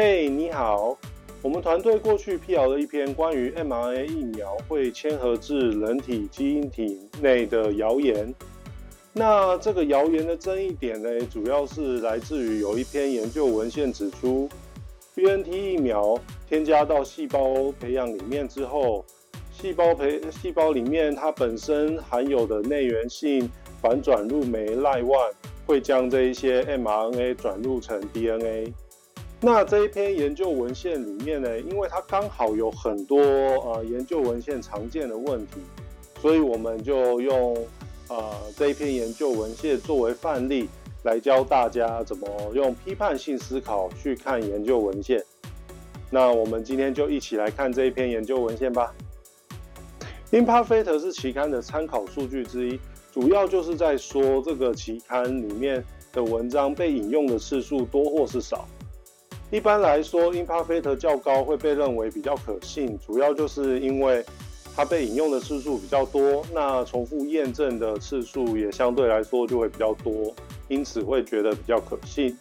嘿，你好。我们团队过去辟谣了一篇关于 mRNA 疫苗会牵合至人体基因体内的谣言。那这个谣言的争议点呢，主要是来自于有一篇研究文献指出，BNT 疫苗添加到细胞培养里面之后，细胞培细胞里面它本身含有的内源性反转录酶赖万会将这一些 mRNA 转录成 DNA。那这一篇研究文献里面呢，因为它刚好有很多呃研究文献常见的问题，所以我们就用呃这一篇研究文献作为范例，来教大家怎么用批判性思考去看研究文献。那我们今天就一起来看这一篇研究文献吧。Imparfait 是期刊的参考数据之一，主要就是在说这个期刊里面的文章被引用的次数多或是少。一般来说，Imparfait 较高会被认为比较可信，主要就是因为它被引用的次数比较多，那重复验证的次数也相对来说就会比较多，因此会觉得比较可信。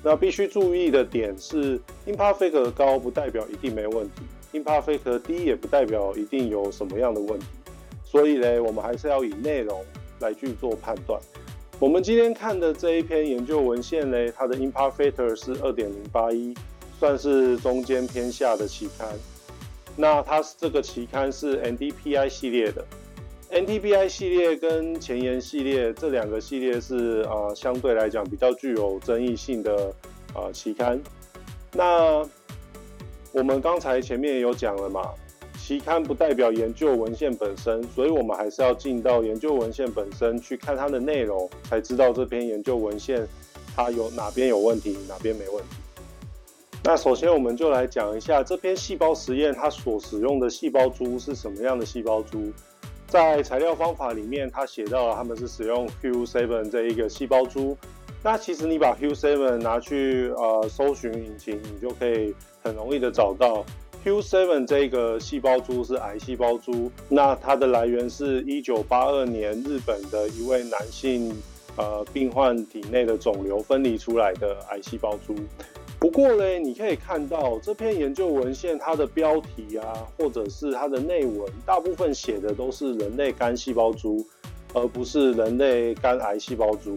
那必须注意的点是，Imparfait 高不代表一定没问题，Imparfait 低也不代表一定有什么样的问题，所以呢，我们还是要以内容来去做判断。我们今天看的这一篇研究文献呢，它的 Imparfait 是二点零八一，算是中间偏下的期刊。那它是这个期刊是 NDPI 系列的，NDPI 系列跟前沿系列这两个系列是啊相对来讲比较具有争议性的啊期刊。那我们刚才前面有讲了嘛。期刊不代表研究文献本身，所以我们还是要进到研究文献本身去看它的内容，才知道这篇研究文献它有哪边有问题，哪边没问题。那首先我们就来讲一下这篇细胞实验它所使用的细胞株是什么样的细胞株。在材料方法里面，它写到了他们是使用 Q7 这一个细胞株。那其实你把 Q7 拿去呃搜寻引擎，你就可以很容易的找到。Q7 这个细胞株是癌细胞株，那它的来源是一九八二年日本的一位男性呃病患体内的肿瘤分离出来的癌细胞株。不过呢，你可以看到这篇研究文献它的标题啊，或者是它的内文，大部分写的都是人类肝细胞株，而不是人类肝癌细胞株。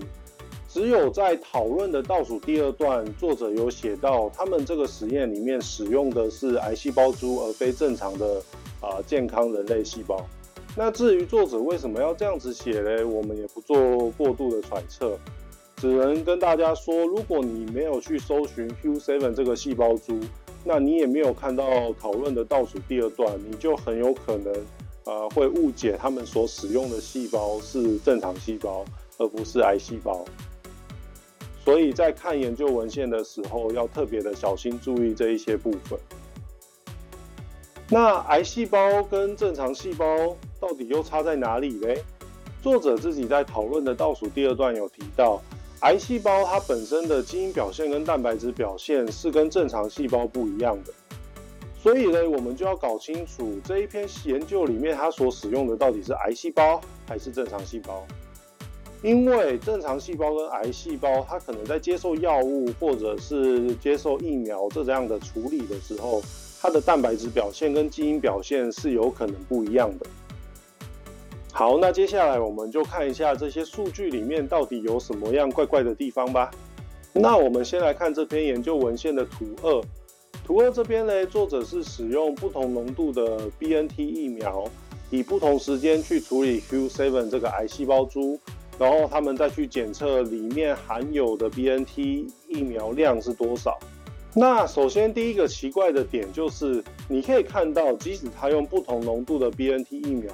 只有在讨论的倒数第二段，作者有写到，他们这个实验里面使用的是癌细胞株，而非正常的啊健康人类细胞。那至于作者为什么要这样子写嘞，我们也不做过度的揣测，只能跟大家说，如果你没有去搜寻 Q7 这个细胞株，那你也没有看到讨论的倒数第二段，你就很有可能啊会误解他们所使用的细胞是正常细胞，而不是癌细胞。所以在看研究文献的时候，要特别的小心注意这一些部分。那癌细胞跟正常细胞到底又差在哪里嘞？作者自己在讨论的倒数第二段有提到，癌细胞它本身的基因表现跟蛋白质表现是跟正常细胞不一样的。所以呢，我们就要搞清楚这一篇研究里面它所使用的到底是癌细胞还是正常细胞。因为正常细胞跟癌细胞，它可能在接受药物或者是接受疫苗这样的处理的时候，它的蛋白质表现跟基因表现是有可能不一样的。好，那接下来我们就看一下这些数据里面到底有什么样怪怪的地方吧。那我们先来看这篇研究文献的图二。图二这边呢，作者是使用不同浓度的 BNT 疫苗，以不同时间去处理 Q7 这个癌细胞株。然后他们再去检测里面含有的 BNT 疫苗量是多少。那首先第一个奇怪的点就是，你可以看到，即使他用不同浓度的 BNT 疫苗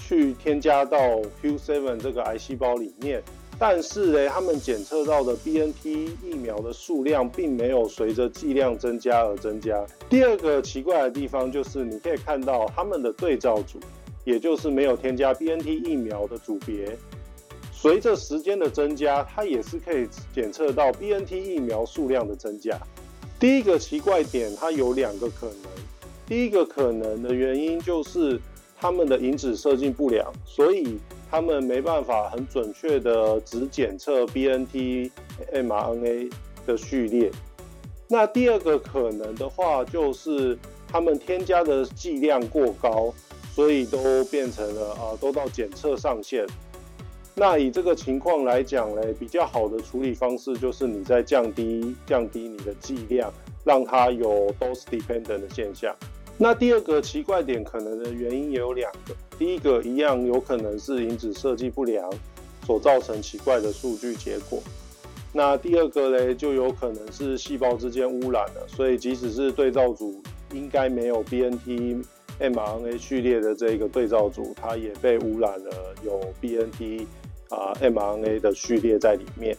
去添加到 Q7 这个癌细胞里面，但是呢，他们检测到的 BNT 疫苗的数量并没有随着剂量增加而增加。第二个奇怪的地方就是，你可以看到他们的对照组，也就是没有添加 BNT 疫苗的组别。随着时间的增加，它也是可以检测到 BNT 疫苗数量的增加。第一个奇怪点，它有两个可能。第一个可能的原因就是他们的引子设计不良，所以他们没办法很准确的只检测 BNT mRNA 的序列。那第二个可能的话，就是他们添加的剂量过高，所以都变成了啊，都到检测上限。那以这个情况来讲呢，比较好的处理方式就是你在降低降低你的剂量，让它有 dose dependent 的现象。那第二个奇怪点可能的原因也有两个，第一个一样有可能是因子设计不良所造成奇怪的数据结果。那第二个呢，就有可能是细胞之间污染了，所以即使是对照组应该没有 BNT mRNA 序列的这个对照组，它也被污染了有 BNT。啊，mRNA 的序列在里面。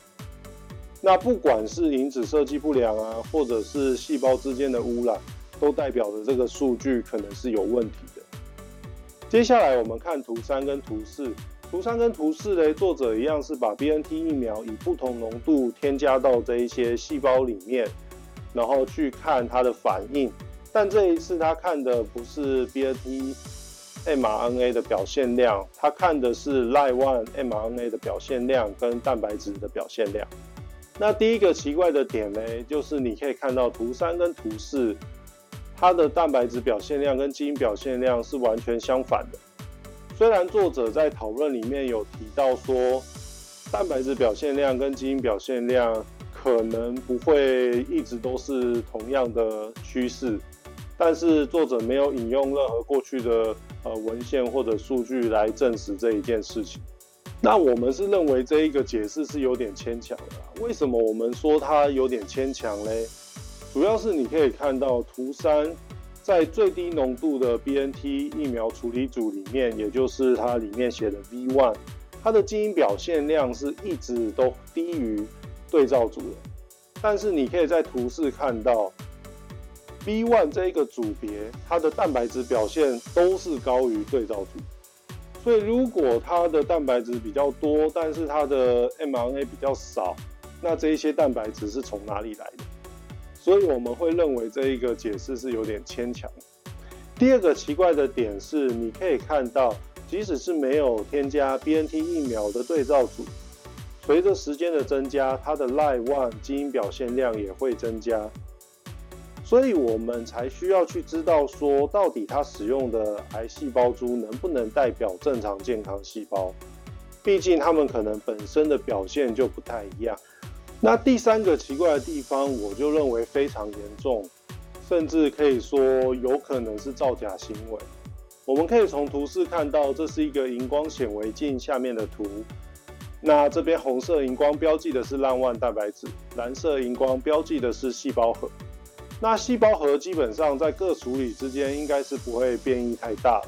那不管是因子设计不良啊，或者是细胞之间的污染，都代表着这个数据可能是有问题的。接下来我们看图三跟图四。图三跟图四嘞，作者一样是把 BNT 疫苗以不同浓度添加到这一些细胞里面，然后去看它的反应。但这一次他看的不是 BNT。mRNA 的表现量，他看的是 Lie One mRNA 的表现量跟蛋白质的表现量。那第一个奇怪的点呢，就是你可以看到图三跟图四，它的蛋白质表现量跟基因表现量是完全相反的。虽然作者在讨论里面有提到说，蛋白质表现量跟基因表现量可能不会一直都是同样的趋势。但是作者没有引用任何过去的呃文献或者数据来证实这一件事情。那我们是认为这一个解释是有点牵强的。为什么我们说它有点牵强嘞？主要是你可以看到图三，在最低浓度的 BNT 疫苗处理组里面，也就是它里面写的 V one，它的基因表现量是一直都低于对照组的。但是你可以在图四看到。B one 这一个组别，它的蛋白质表现都是高于对照组，所以如果它的蛋白质比较多，但是它的 mRNA 比较少，那这一些蛋白质是从哪里来的？所以我们会认为这一个解释是有点牵强。第二个奇怪的点是，你可以看到，即使是没有添加 BNT 疫苗的对照组，随着时间的增加，它的 Lie one 基因表现量也会增加。所以我们才需要去知道说，到底它使用的癌细胞株能不能代表正常健康细胞？毕竟它们可能本身的表现就不太一样。那第三个奇怪的地方，我就认为非常严重，甚至可以说有可能是造假行为。我们可以从图示看到，这是一个荧光显微镜下面的图。那这边红色荧光标记的是烂万蛋白质，蓝色荧光标记的是细胞核。那细胞核基本上在各处理之间应该是不会变异太大，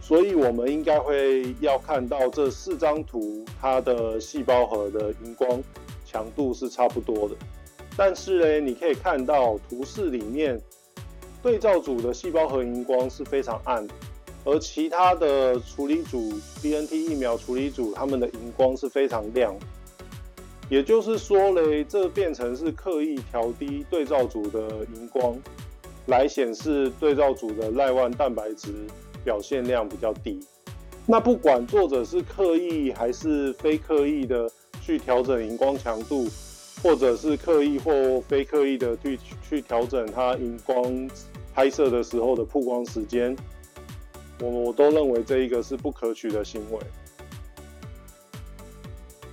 所以我们应该会要看到这四张图，它的细胞核的荧光强度是差不多的。但是呢，你可以看到图示里面对照组的细胞核荧光是非常暗，而其他的处理组 BNT 疫苗处理组，他们的荧光是非常亮。也就是说嘞，这变成是刻意调低对照组的荧光，来显示对照组的赖万蛋白质表现量比较低。那不管作者是刻意还是非刻意的去调整荧光强度，或者是刻意或非刻意的去去调整它荧光拍摄的时候的曝光时间，我我都认为这一个是不可取的行为。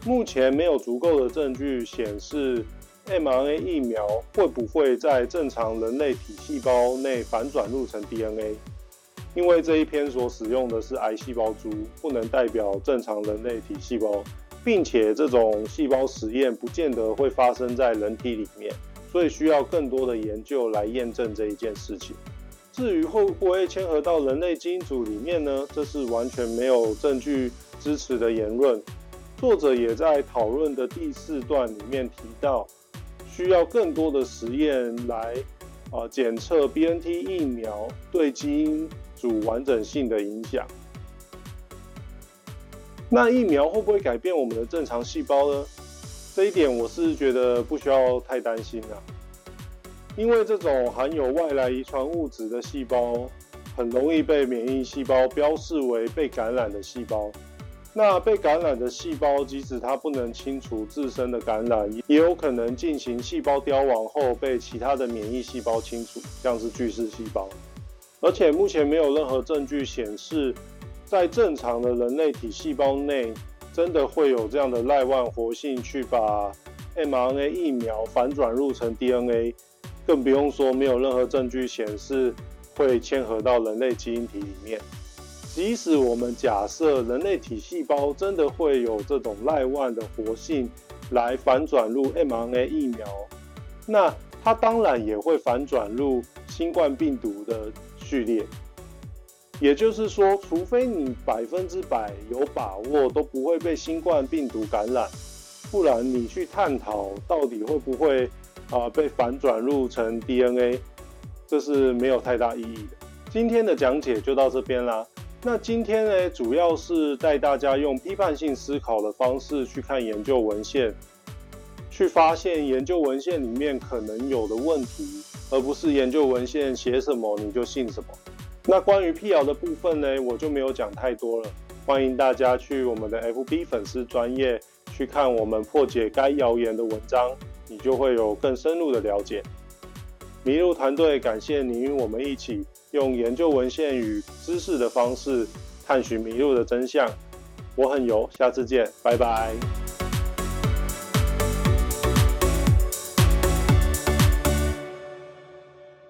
目前没有足够的证据显示 mRNA 疫苗会不会在正常人类体细胞内反转录成 DNA，因为这一篇所使用的是癌细胞株，不能代表正常人类体细胞，并且这种细胞实验不见得会发生在人体里面，所以需要更多的研究来验证这一件事情。至于会不会牵合到人类基因组里面呢？这是完全没有证据支持的言论。作者也在讨论的第四段里面提到，需要更多的实验来啊检测 BNT 疫苗对基因组完整性的影响。那疫苗会不会改变我们的正常细胞呢？这一点我是觉得不需要太担心啊，因为这种含有外来遗传物质的细胞，很容易被免疫细胞标示为被感染的细胞。那被感染的细胞，即使它不能清除自身的感染，也有可能进行细胞凋亡后被其他的免疫细胞清除，像是巨噬细胞。而且目前没有任何证据显示，在正常的人类体细胞内，真的会有这样的赖万活性去把 mRNA 疫苗反转入成 DNA，更不用说没有任何证据显示会嵌合到人类基因体里面。即使我们假设人类体细胞真的会有这种赖万的活性来反转入 mRNA 疫苗，那它当然也会反转入新冠病毒的序列。也就是说，除非你百分之百有把握都不会被新冠病毒感染，不然你去探讨到底会不会啊被反转入成 DNA，这是没有太大意义的。今天的讲解就到这边啦。那今天呢，主要是带大家用批判性思考的方式去看研究文献，去发现研究文献里面可能有的问题，而不是研究文献写什么你就信什么。那关于辟谣的部分呢，我就没有讲太多了。欢迎大家去我们的 FB 粉丝专业去看我们破解该谣言的文章，你就会有更深入的了解。麋鹿团队感谢你与我们一起。用研究文献与知识的方式探寻麋鹿的真相。我很油，下次见，拜拜。